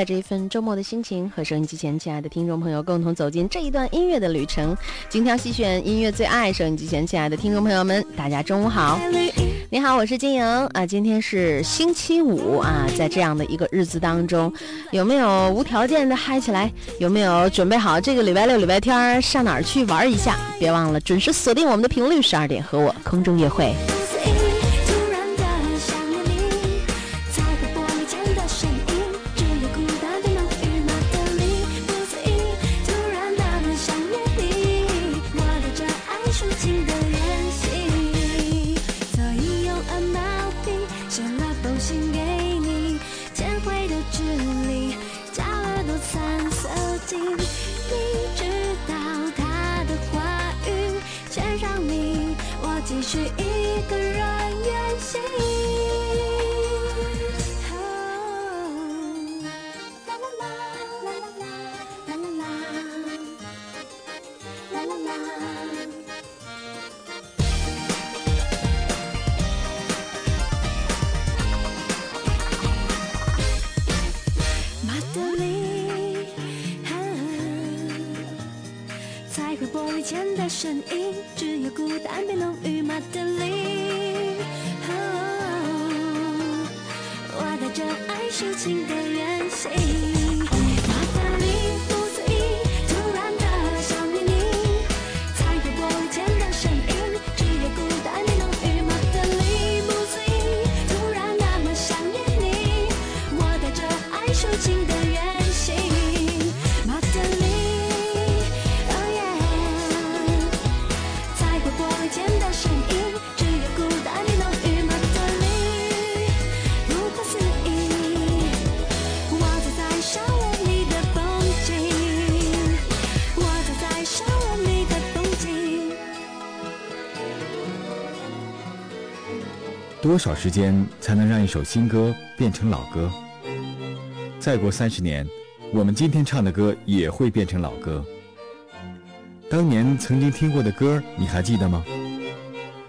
带着一份周末的心情，和收音机前亲爱的听众朋友共同走进这一段音乐的旅程，精挑细选音乐最爱。收音机前亲爱的听众朋友们，大家中午好。你好，我是金莹啊。今天是星期五啊，在这样的一个日子当中，有没有无条件的嗨起来？有没有准备好这个礼拜六、礼拜天上哪儿去玩一下？别忘了准时锁定我们的频率，十二点和我空中约会。多少时间才能让一首新歌变成老歌？再过三十年，我们今天唱的歌也会变成老歌。当年曾经听过的歌，你还记得吗？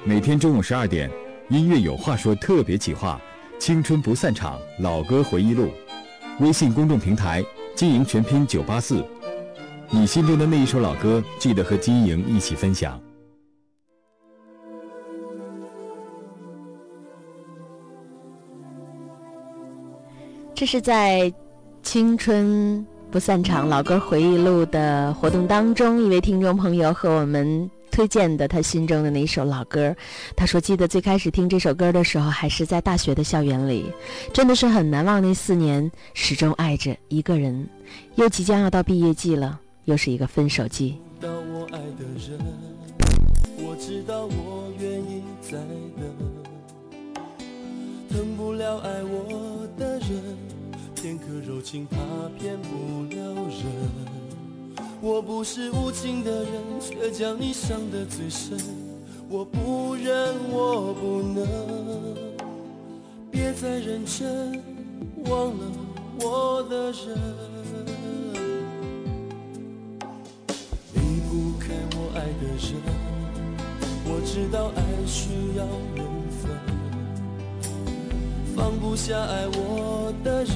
每天中午十二点，音乐有话说特别企划《青春不散场老歌回忆录》，微信公众平台金莹全拼九八四，你心中的那一首老歌，记得和金莹一起分享。这是在《青春不散场老歌回忆录》的活动当中，一位听众朋友和我们推荐的他心中的那一首老歌。他说，记得最开始听这首歌的时候，还是在大学的校园里，真的是很难忘那四年，始终爱着一个人。又即将要到毕业季了，又是一个分手季。等，疼不了爱我的人，情怕骗不了人。我不是无情的人，却将你伤得最深。我不忍，我不能，别再认真，忘了我的人。离不开我爱的人，我知道爱需要缘分，放不下爱我的人，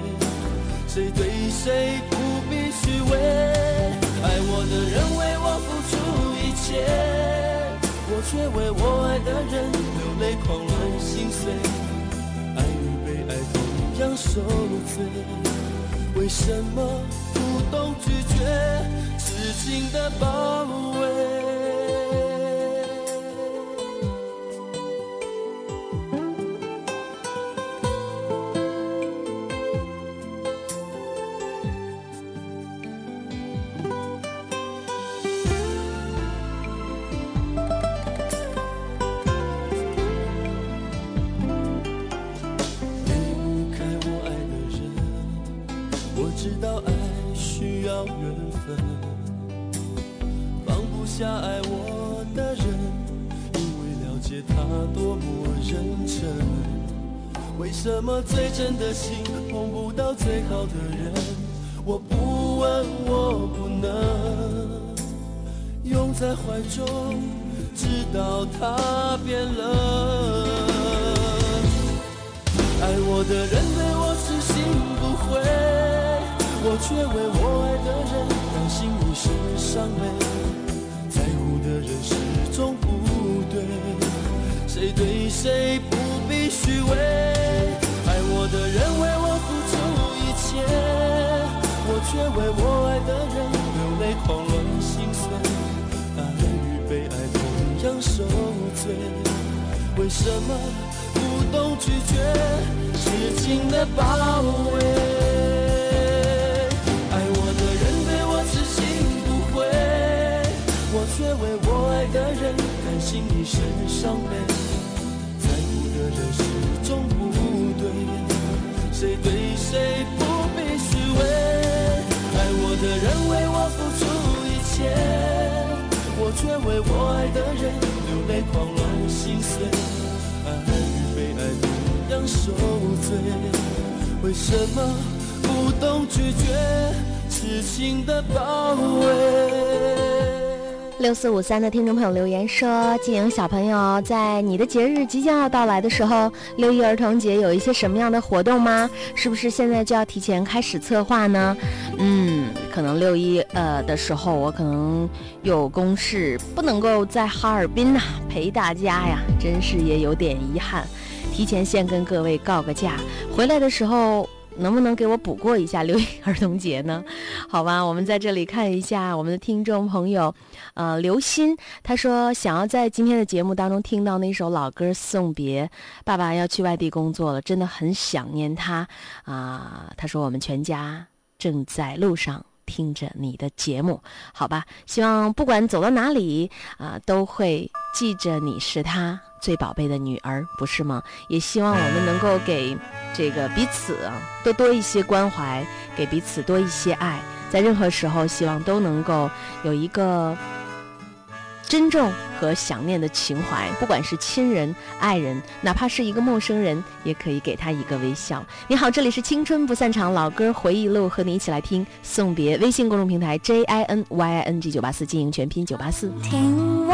谁对谁不必虚伪。爱我的人为我付出一切，我却为我爱的人流泪狂乱心碎。爱与被爱同样受罪。为什么不懂拒绝痴情的包围？的心碰不到最好的人？我不问，我不能。拥在怀中，直到他变冷。爱我的人对我痴心不悔，我却为我爱的人担心一世伤悲。在乎的人始终不对，谁对谁醉，为什么不懂拒绝痴情的包围？爱我的人对我痴心不悔，我却为我爱的人甘心一生伤悲。在乎的人始终不对，谁对谁不必虚伪。爱我的人为我付出一切，我却为我爱的人泪狂乱心碎。爱与被爱同样受罪，为什么不懂拒绝痴情的包围？六四五三的听众朋友留言说：“静莹小朋友，在你的节日即将要到来的时候，六一儿童节有一些什么样的活动吗？是不是现在就要提前开始策划呢？嗯，可能六一呃的时候，我可能有公事，不能够在哈尔滨呐、陪大家呀，真是也有点遗憾。提前先跟各位告个假，回来的时候。”能不能给我补过一下六一儿童节呢？好吧，我们在这里看一下我们的听众朋友，呃，刘鑫，他说想要在今天的节目当中听到那首老歌《送别》，爸爸要去外地工作了，真的很想念他啊、他说我们全家正在路上。听着你的节目，好吧，希望不管走到哪里啊、都会记着你是他最宝贝的女儿，不是吗？也希望我们能够给这个彼此多多一些关怀，给彼此多一些爱，在任何时候，希望都能够有一个珍重和想念的情怀，不管是亲人、爱人，哪怕是一个陌生人，也可以给他一个微笑。你好，这里是青春不散场老歌回忆录，和你一起来听送别。微信公众平台 J I N Y I N G 九八四经营全拼九八四。听我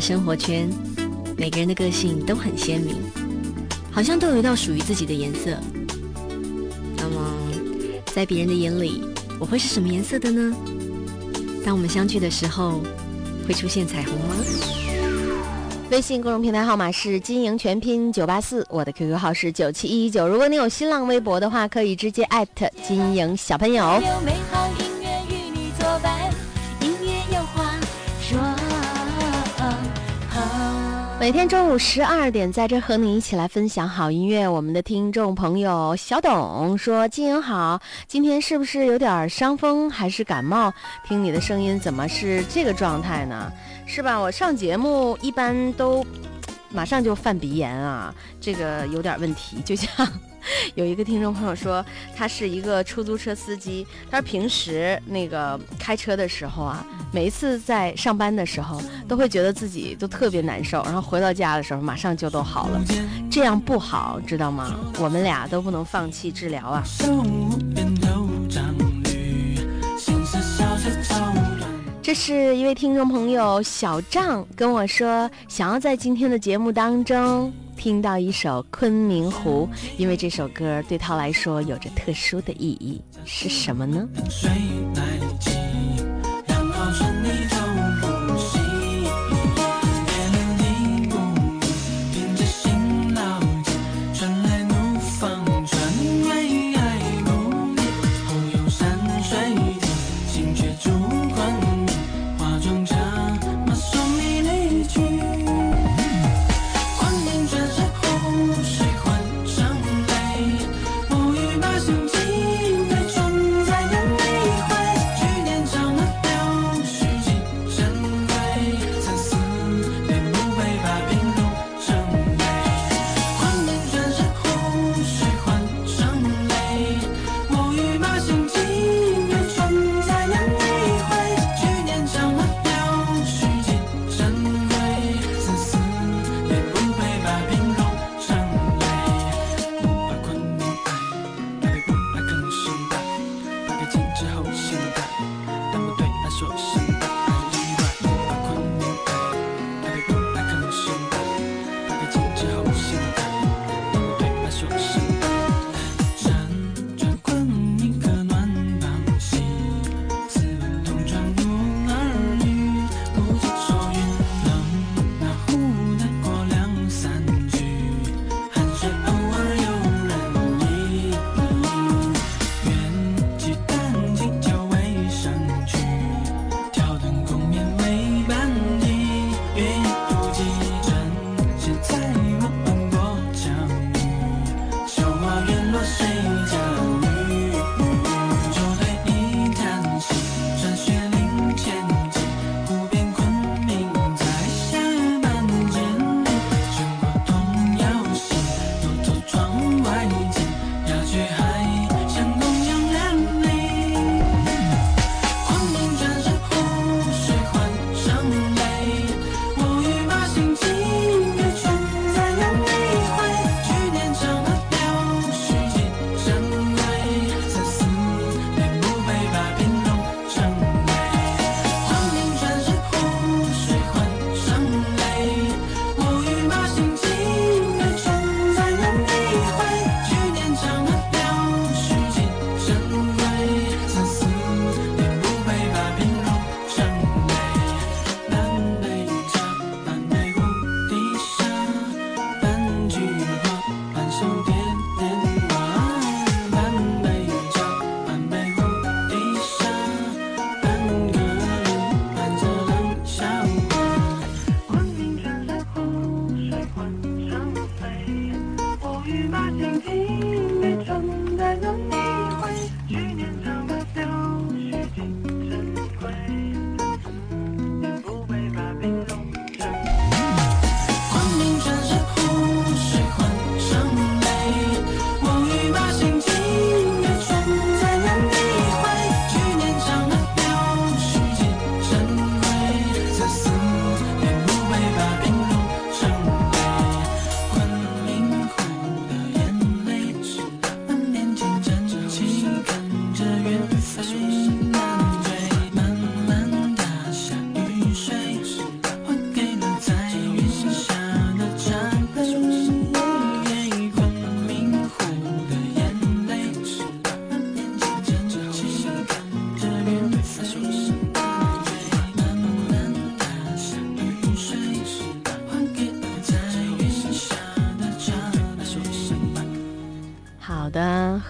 生活圈，每个人的个性都很鲜明，好像都有一道属于自己的颜色。那么，在别人的眼里，我会是什么颜色的呢？当我们相聚的时候，会出现彩虹吗？微信公众平台号码是金营全拼九八四，我的 QQ 号是九七一九。如果你有新浪微博的话，可以直接艾特金营小朋友。每天中午十二点，在这和你一起来分享好音乐。我们的听众朋友小董说：“金莹好，今天是不是有点伤风还是感冒？听你的声音怎么是这个状态呢？是吧？我上节目一般都马上就犯鼻炎啊，这个有点问题。就像 有一个听众朋友说，他是一个出租车司机，他说平时那个开车的时候啊，每一次在上班的时候，都会觉得自己都特别难受，然后回到家的时候马上就都好了，这样不好，知道吗？我们俩都不能放弃治疗啊。这是一位听众朋友小张跟我说，想要在今天的节目当中听到一首《昆明湖》，因为这首歌对他来说有着特殊的意义，是什么呢？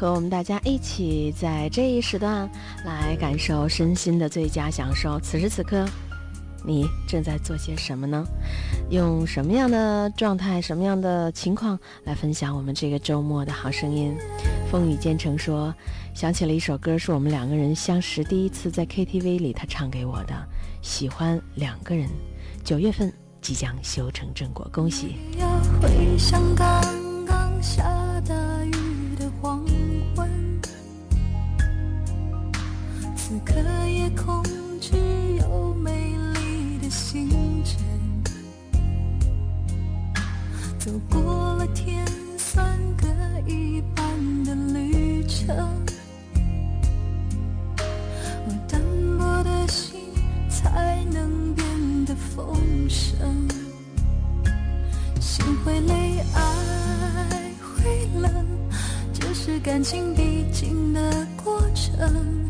和我们大家一起在这一时段来感受身心的最佳享受。此时此刻，你正在做些什么呢？用什么样的状态、什么样的情况来分享我们这个周末的好声音？风雨兼程说，想起了一首歌，是我们两个人相识第一次在 KTV 里他唱给我的，《喜欢两个人》。九月份即将修成正果，恭喜！回想刚刚下大雨此刻夜空只有美丽的星辰，走过了天算各一半的旅程，我单薄的心才能变得丰盛。心会累，爱会冷，这是感情必经的过程。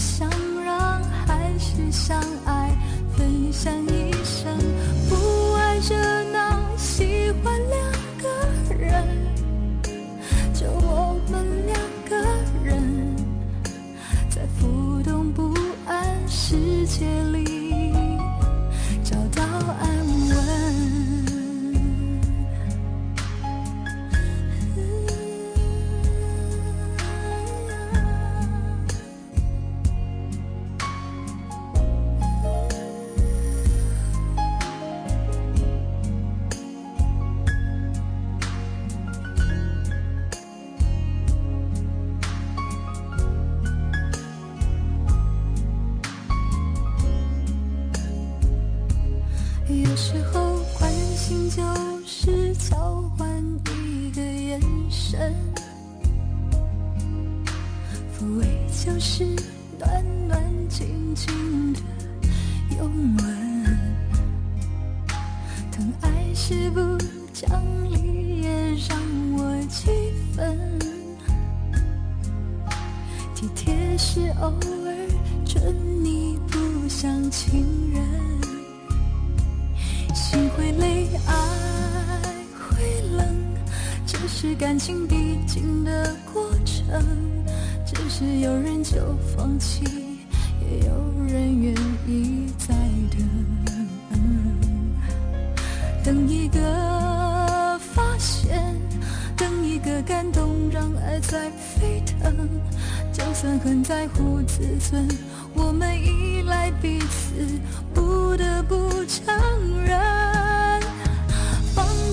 互不相让，还是相爱，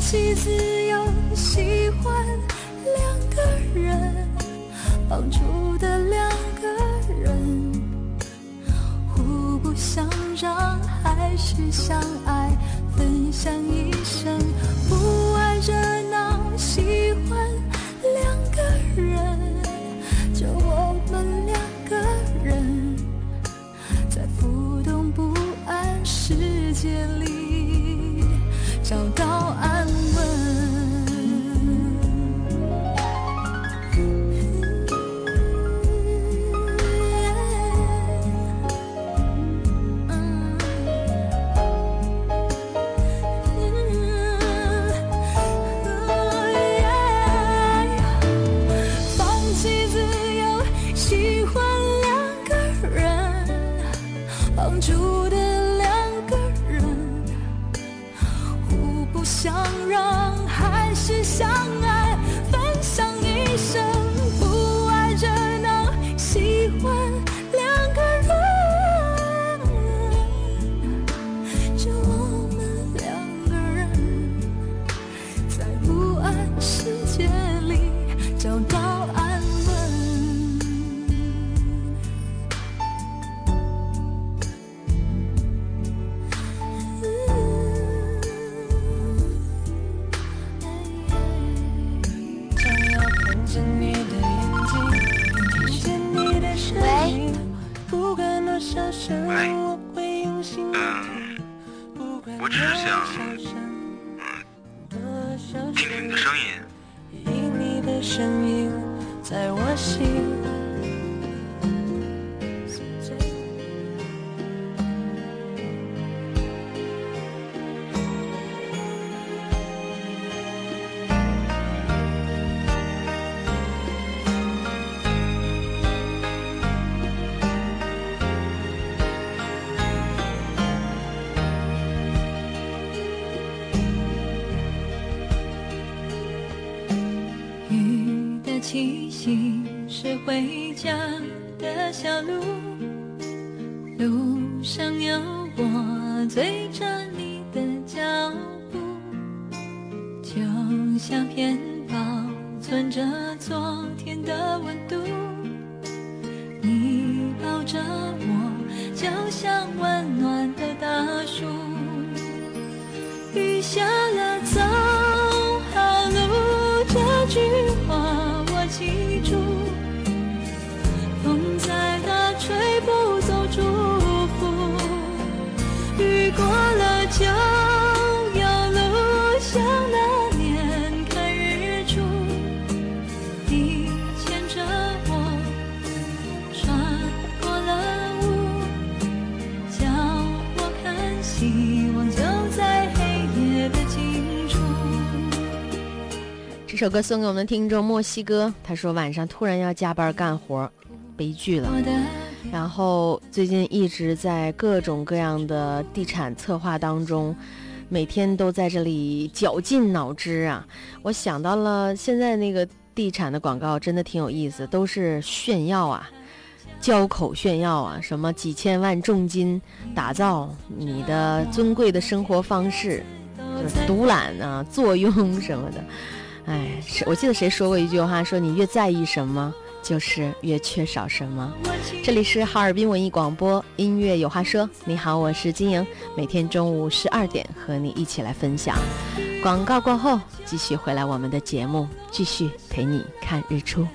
放弃自由，喜欢两个人，帮助的两个人，互不相让，还是相爱，分享一生，不爱热闹，喜欢两个人。就我们两个人，在浮动不安世界里找到安回家的小路，路上有我最这首歌送给我们的听众墨西哥，他说晚上突然要加班干活，悲剧了。然后最近一直在各种各样的地产策划当中，每天都在这里绞尽脑汁啊！我想到了现在那个地产的广告真的挺有意思，都是炫耀啊，交口炫耀啊，什么几千万重金打造你的尊贵的生活方式，就是独揽啊坐拥什么的。哎，是我记得谁说过一句话，说你越在意什么，就是越缺少什么。这里是哈尔滨文艺广播音乐有话说，你好，我是金莹，每天中午十二点和你一起来分享。广告过后，继续回来我们的节目，继续陪你看日出。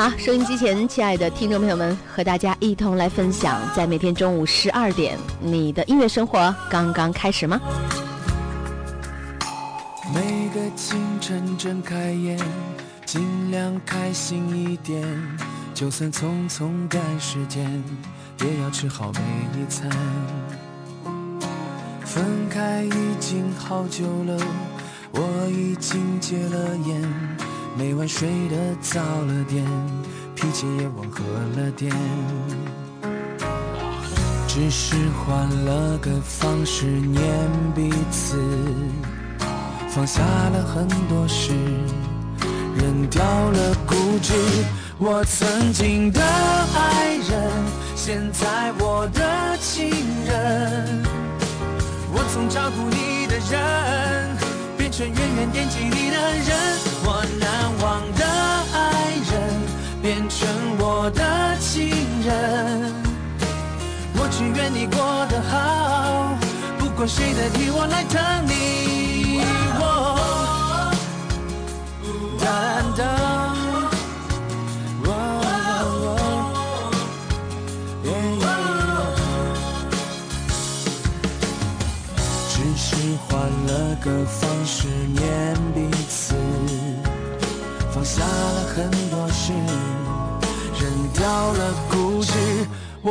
好，收音机前亲爱的听众朋友们，和大家一同来分享，在每天中午十二点，你的音乐生活刚刚开始吗？每个清晨睁开眼，尽量开心一点，就算匆匆赶时间，也要吃好每一餐。分开已经好久了，我已经戒了烟，每晚睡得早了点，脾气也温和了点。只是换了个方式念彼此。放下了很多事，扔掉了固执。我曾经的爱人，现在我的情人。我总照顾你的人，变成远远惦记你的人。我难忘的爱人，变成我的情人。我只愿你过得好，不管谁代替我来疼你。哦哒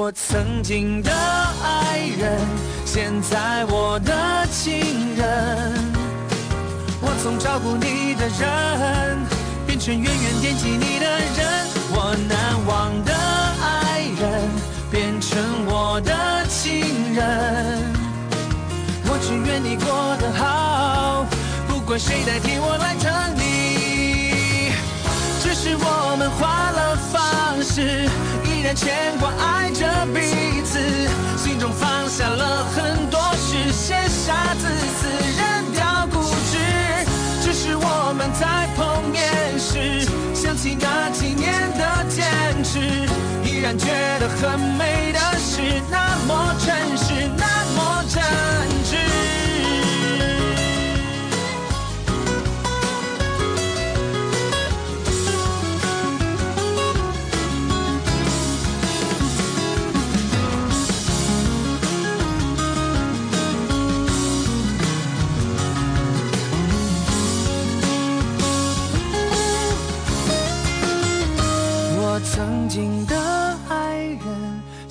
我曾经的爱人，现在我的情人。我从照顾你的人，变成远远惦记你的人。我难忘的爱人，变成我的情人。我只愿你过得好，不管谁代替我来疼你。只是我们换了方式，依然牵挂爱着彼此，心中放下了很多事，写下字词，扔掉固执。只是我们在碰面时，想起那几年的坚持，依然觉得很美的事，那么真实，那么真挚。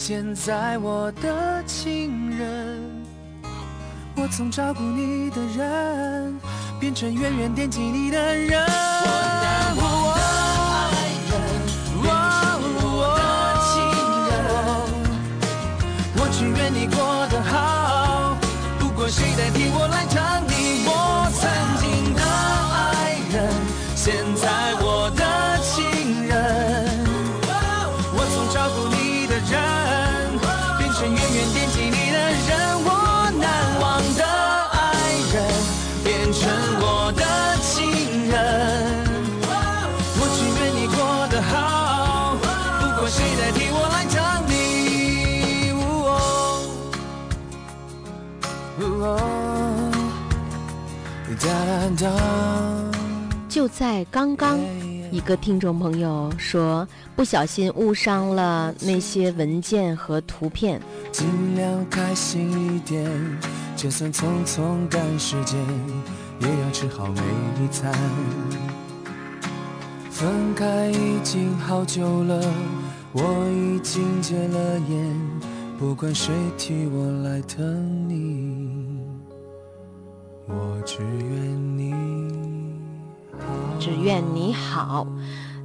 现在我的情人。我从照顾你的人，变成远远惦记你的人。我的爱人，我的情人。我只愿你过得好，不管谁代替我来疼就在刚刚，一个听众朋友说不小心误伤了那些文件和图片，尽量开心一点，就算匆匆赶时间，也要吃好每一餐。分开已经好久了，我已经戒了烟，不管谁替我来疼你，我只愿你。只愿你好。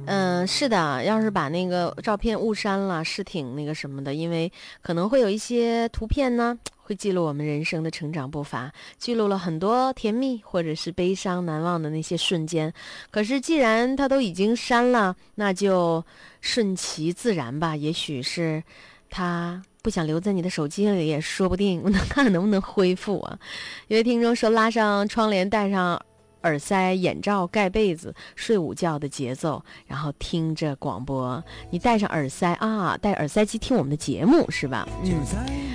嗯，是的，要是把那个照片误删了，是挺那个什么的，因为可能会有一些图片呢，会记录我们人生的成长步伐，记录了很多甜蜜或者是悲伤难忘的那些瞬间。可是既然他都已经删了，那就顺其自然吧。也许是他不想留在你的手机里，也说不定。能 看能不能恢复啊？有位听众说，拉上窗帘，戴上。耳塞、眼罩、盖被子、睡午觉的节奏，然后听着广播。你戴上耳塞啊，戴耳塞机听我们的节目是吧？嗯，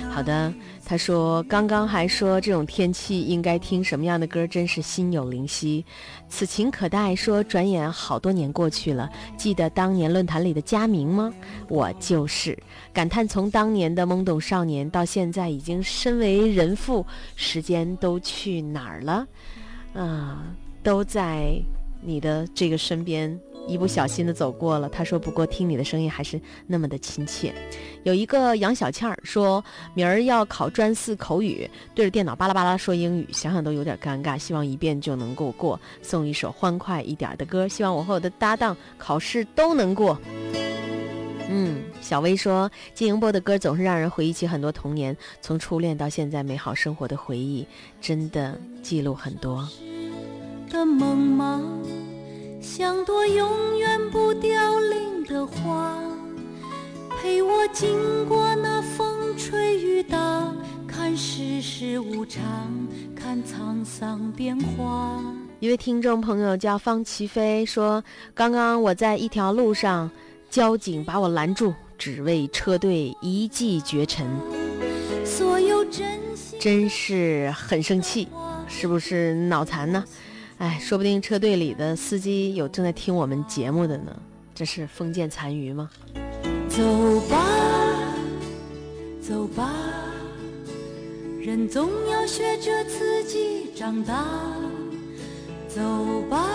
好的。他说刚刚还说这种天气应该听什么样的歌，真是心有灵犀。此情可待。说转眼好多年过去了，记得当年论坛里的佳明吗？我就是感叹，从当年的懵懂少年到现在已经身为人父，时间都去哪儿了？啊，都在你的这个身边，一不小心的走过了。他说：“不过听你的声音还是那么的亲切。”有一个杨小倩儿说：“明儿要考专四口语，对着电脑巴拉巴拉说英语，想想都有点尴尬。希望一遍就能够过。送一首欢快一点的歌，希望我和我的搭档考试都能过。”嗯，小薇说：“金莹波的歌总是让人回忆起很多童年，从初恋到现在美好生活的回忆，真的记录很多。”的梦吗？像朵永远不凋零的花，陪我经过那风吹雨打，看世事无常，看沧桑变化。一位听众朋友叫方齐飞说：“刚刚我在一条路上，交警把我拦住，只为车队一骑绝尘。所有真心真是很生气，是不是脑残呢？哎，说不定车队里的司机有正在听我们节目的呢，这是封建残余吗？走吧，走吧，人总要学着自己长大。走吧，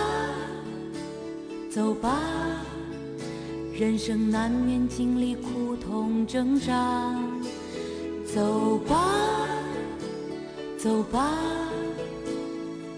走吧，人生难免经历苦痛挣扎。走吧，走吧，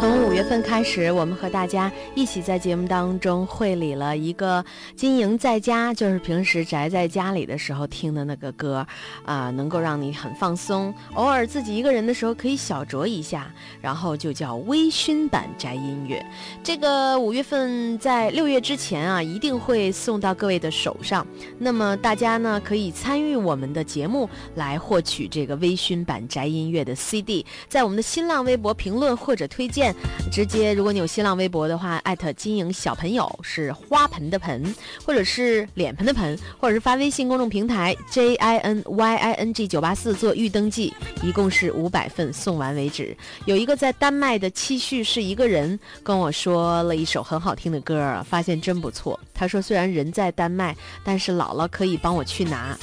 从五月份开始，我们和大家一起在节目当中会理了一个经营在家，就是平时宅在家里的时候听的那个歌，啊、能够让你很放松，偶尔自己一个人的时候可以小酌一下，然后就叫微醺版宅音乐。这个五月份在六月之前啊，一定会送到各位的手上。那么大家呢可以参与我们的节目来获取这个微醺版宅音乐的 CD，在我们的新浪微博评论或者推荐，直接如果你有新浪微博的话，艾特金莹小朋友是花盆的盆，或者是脸盆的盆，或者是发微信公众平台 J I N Y I N G 九八四做预登记，一共是五百份，送完为止。有一个在丹麦的期旭是一个人跟我说了一首很好听的歌，发现真不错。他说虽然人在丹麦，但是姥姥可以帮我去拿。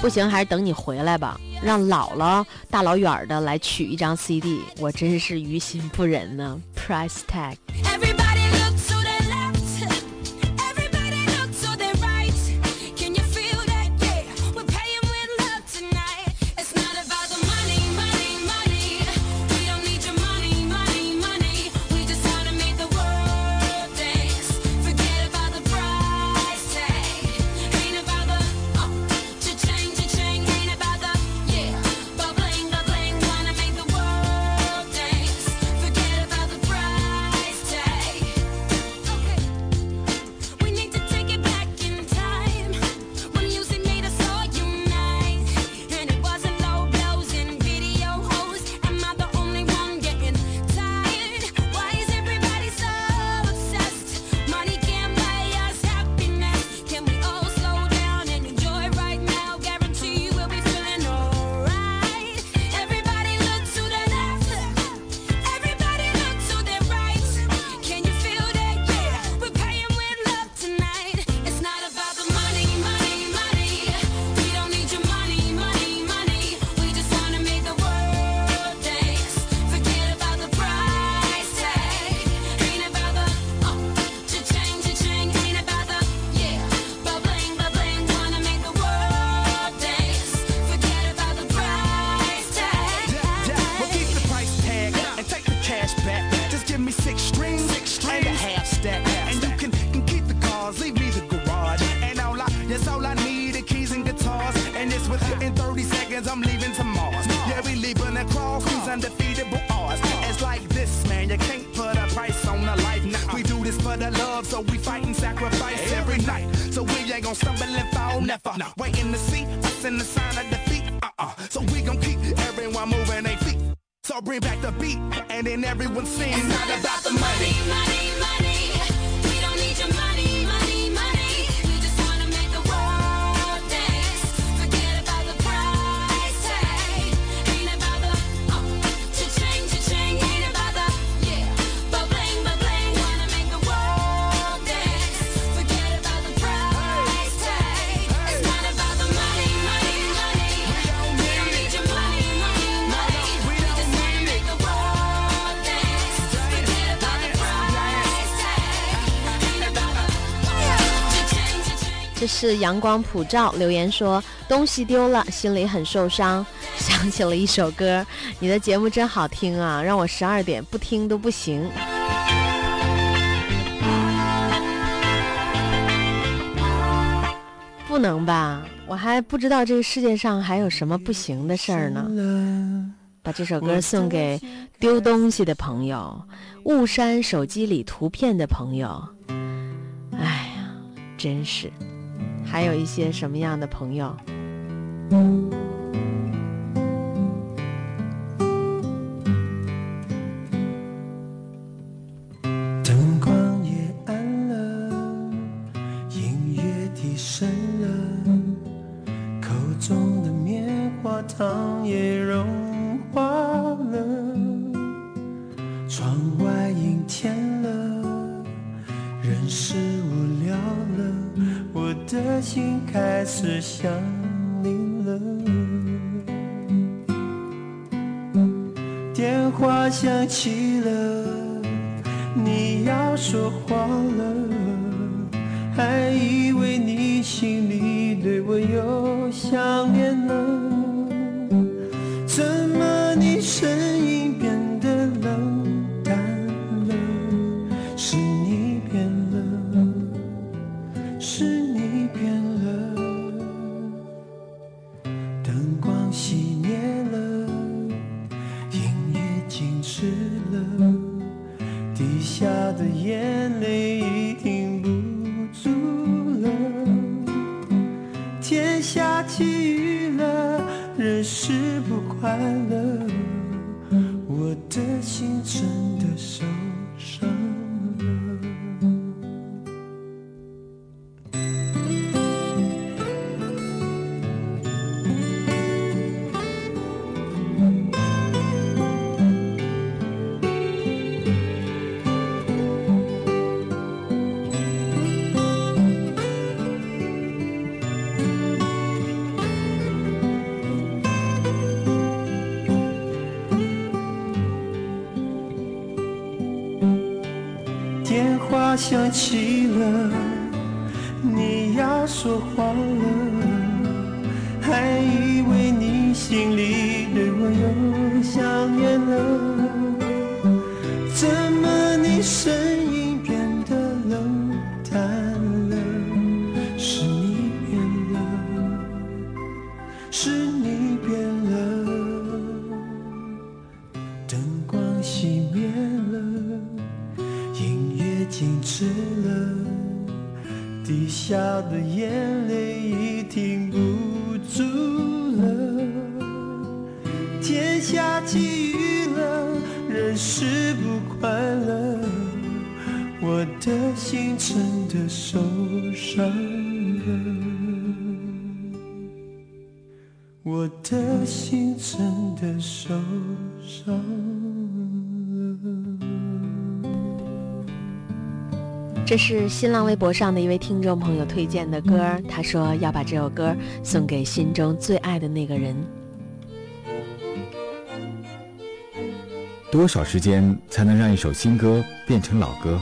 不行，还是等你回来吧，让姥姥大老远的来取一张 CD，我真是于心不忍呢。Price tag。Bring back the beat, and then everyone sings. 是阳光普照留言说东西丢了，心里很受伤，想起了一首歌。你的节目真好听啊，让我十二点不听都不行。不能吧？我还不知道这个世界上还有什么不行的事儿呢。把这首歌送给丢东西的朋友，误删手机里图片的朋友。哎呀，真是。还有一些什么样的朋友？心开始想你了。电话响起了，你要说话了，还以为你心里对我有想念了，的心真的受伤了。这是新浪微博上的一位听众朋友推荐的歌，他说要把这首歌送给心中最爱的那个人。多少时间才能让一首新歌变成老歌？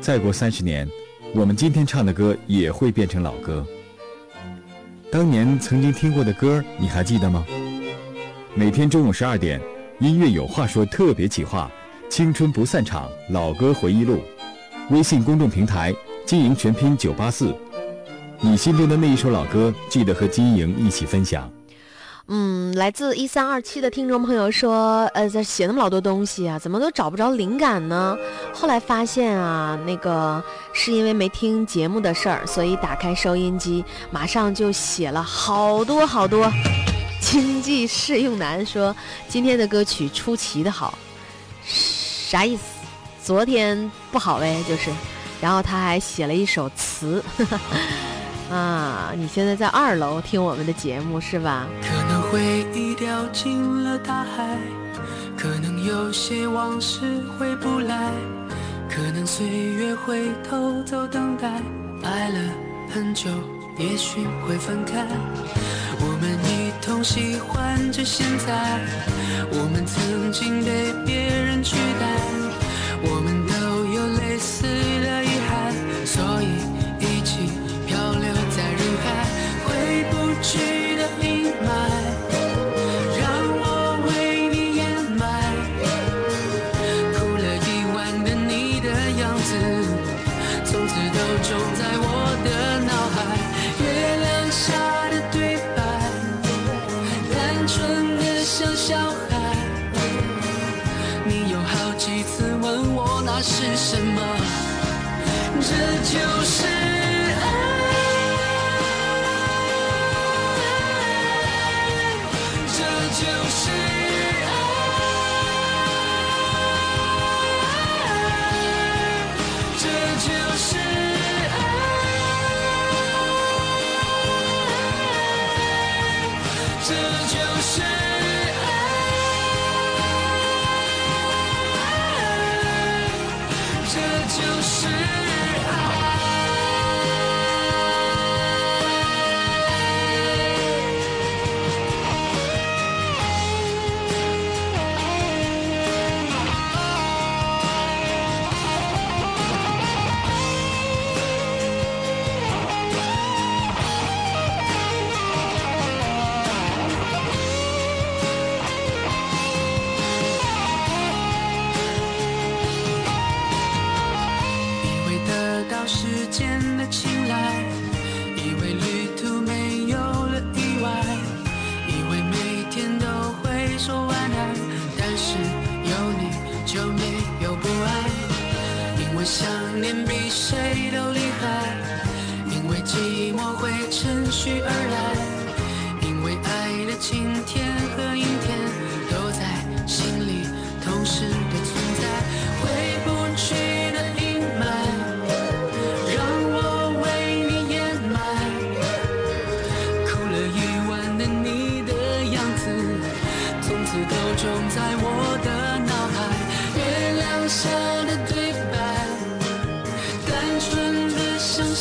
再过三十年，我们今天唱的歌也会变成老歌。当年曾经听过的歌，你还记得吗？每天中午十二点，音乐有话说特别企划，青春不散场，老歌回忆录。微信公众平台经营全拼九八四，你心中的那一首老歌，记得和金莹一起分享。嗯，来自一三二七的听众朋友说，呃，在写那么老多东西啊，怎么都找不着灵感呢？后来发现啊，那个是因为没听节目的事儿，所以打开收音机，马上就写了好多好多。经济适用男说，今天的歌曲出奇的好，啥意思？昨天不好呗，就是。然后他还写了一首词。啊，你现在在二楼听我们的节目是吧？回忆掉进了大海，可能有些往事回不来，可能岁月会偷走等待，爱了很久，也许会分开。我们一同喜欢着现在，我们曾经被别人取代，我们是什么？这就是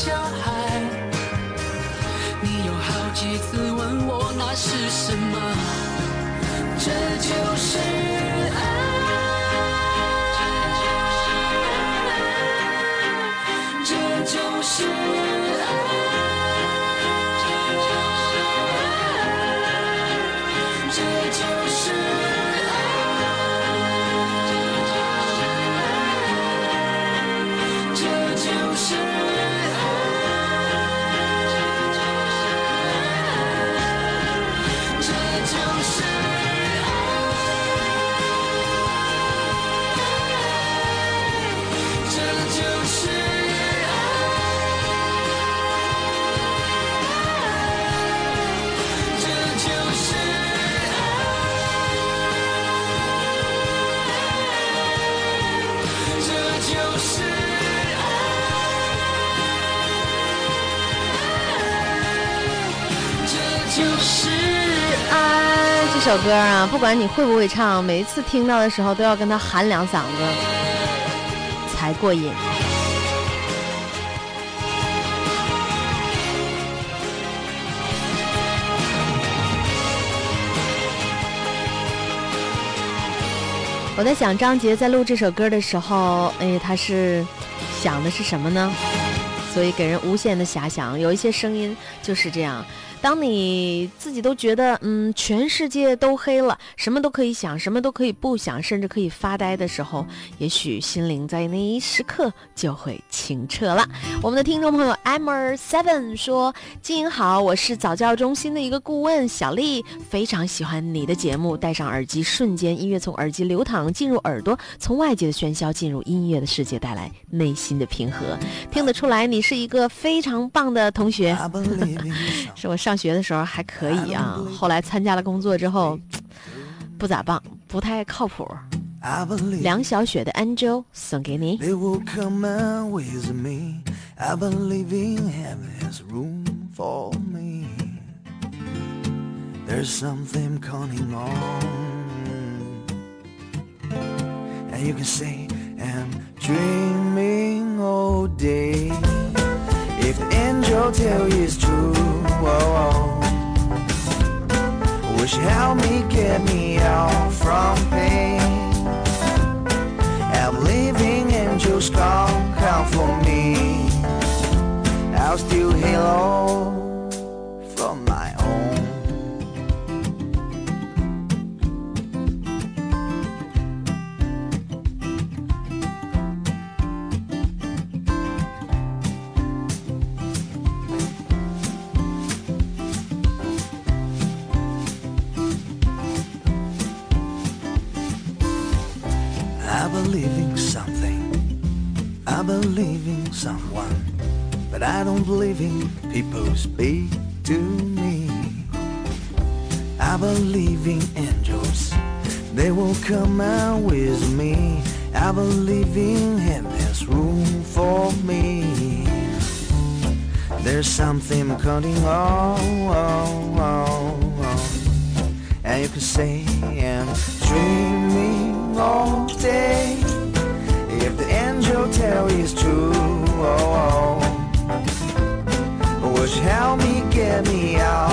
小孩你有好几次问我那是什么？这就是爱。这就是爱。首歌啊，不管你会不会唱，每一次听到的时候都要跟他喊两嗓子才过瘾。我在想，张杰在录这首歌的时候，哎，他是想的是什么呢？所以给人无限的遐想。有一些声音就是这样。当你自己都觉得嗯，全世界都黑了，什么都可以想，什么都可以不想，甚至可以发呆的时候，也许心灵在那一时刻就会清澈了。我们的听众朋友 Emer Seven 说：“经营好，我是早教中心的一个顾问小丽，非常喜欢你的节目。戴上耳机，瞬间音乐从耳机流淌进入耳朵，从外界的喧嚣进入音乐的世界，带来内心的平和。听得出来，你是一个非常棒的同学。是我 上学的时候还可以啊，后来参加了工作之后，不咋棒，不太靠谱。梁小雪的《Angel》送给你。They will come and with me. I believe in heaven has room for me. There's something coming on. And you can say, I'm dreaming all day. If the angel tell you it's true, oh, oh. wish you help me get me out from pain. I'm leaving angels come come for me. I'll still halo I believe in someone. But I don't believe in people who speak to me. I believe in angels. They will come out with me. I believe in heaven's room for me. There's something coming on, oh, on, oh, on, oh, on. And you can say I'm dreaming all day angel tell it's true oh, oh. You help me get me out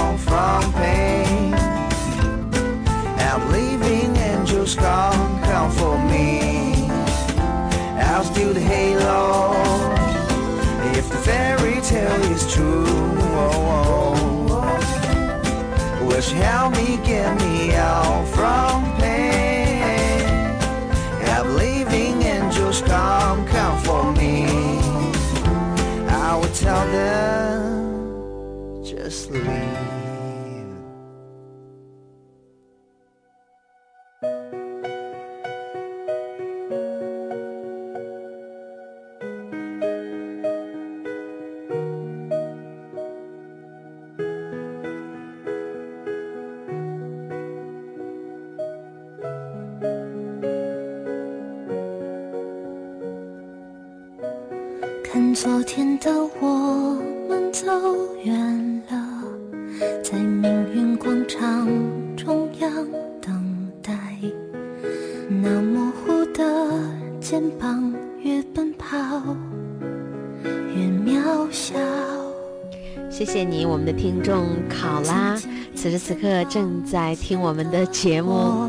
正在听我们的节目。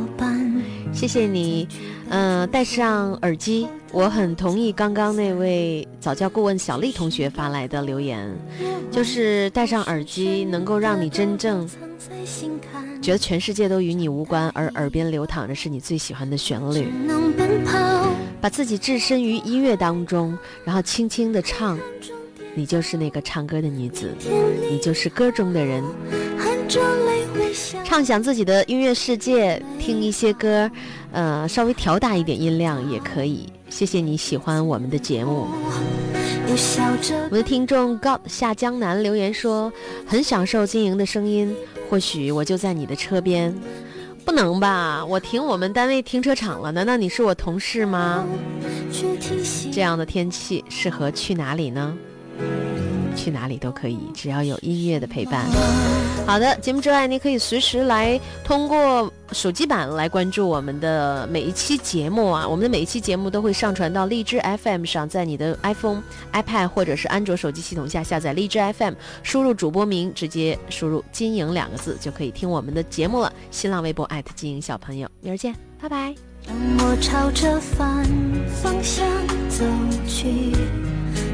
谢谢你，嗯、戴上耳机。我很同意刚刚那位早教顾问小丽同学发来的留言，就是戴上耳机能够让你真正觉得全世界都与你无关，而耳边流淌着是你最喜欢的旋律。把自己置身于音乐当中，然后轻轻的唱，你就是那个唱歌的女子，你就是歌中的人。畅想自己的音乐世界，听一些歌，呃，稍微调大一点音量也可以。谢谢你喜欢我们的节目。我的听众 God 下江南留言说，很享受经营的声音，或许我就在你的车边。不能吧？我停我们单位停车场了，难道你是我同事吗？这样的天气适合去哪里呢？去哪里都可以，只要有音乐的陪伴。好的，节目之外，你可以随时来通过手机版来关注我们的每一期节目啊。我们的每一期节目都会上传到荔枝 FM 上，在你的 iPhone、iPad 或者是安卓手机系统下下载荔枝 FM，输入主播名，直接输入“金莹”两个字就可以听我们的节目了。新浪微博金莹小朋友，明儿见，拜拜。让我朝着反方向走去，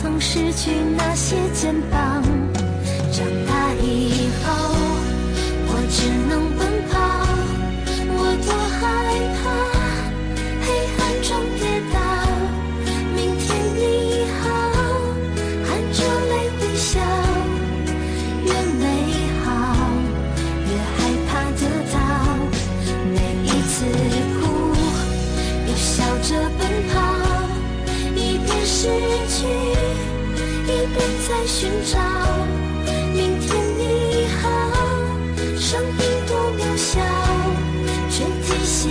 曾失去那些肩膀。长大以后，我只能一边在寻找。明天你好，声音多渺小，却提醒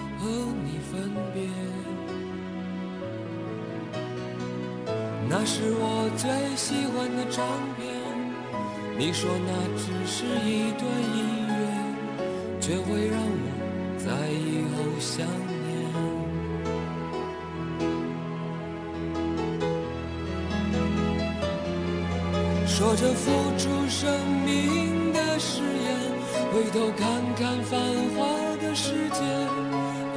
和你分别。那是我最喜欢的唱片，你说那只是一段音乐，却会让我在以后想念。说着付出生命的誓言，回头看看繁华的世界，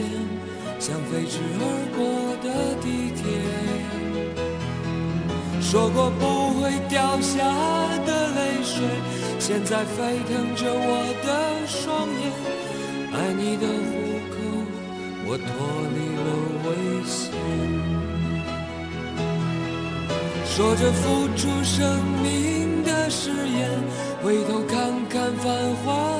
间，像飞驰而过的地铁。说过不会掉下的泪水，现在沸腾着我的双眼。爱你的虎口，我脱离了危险。说着付出生命的誓言，回头看看繁华，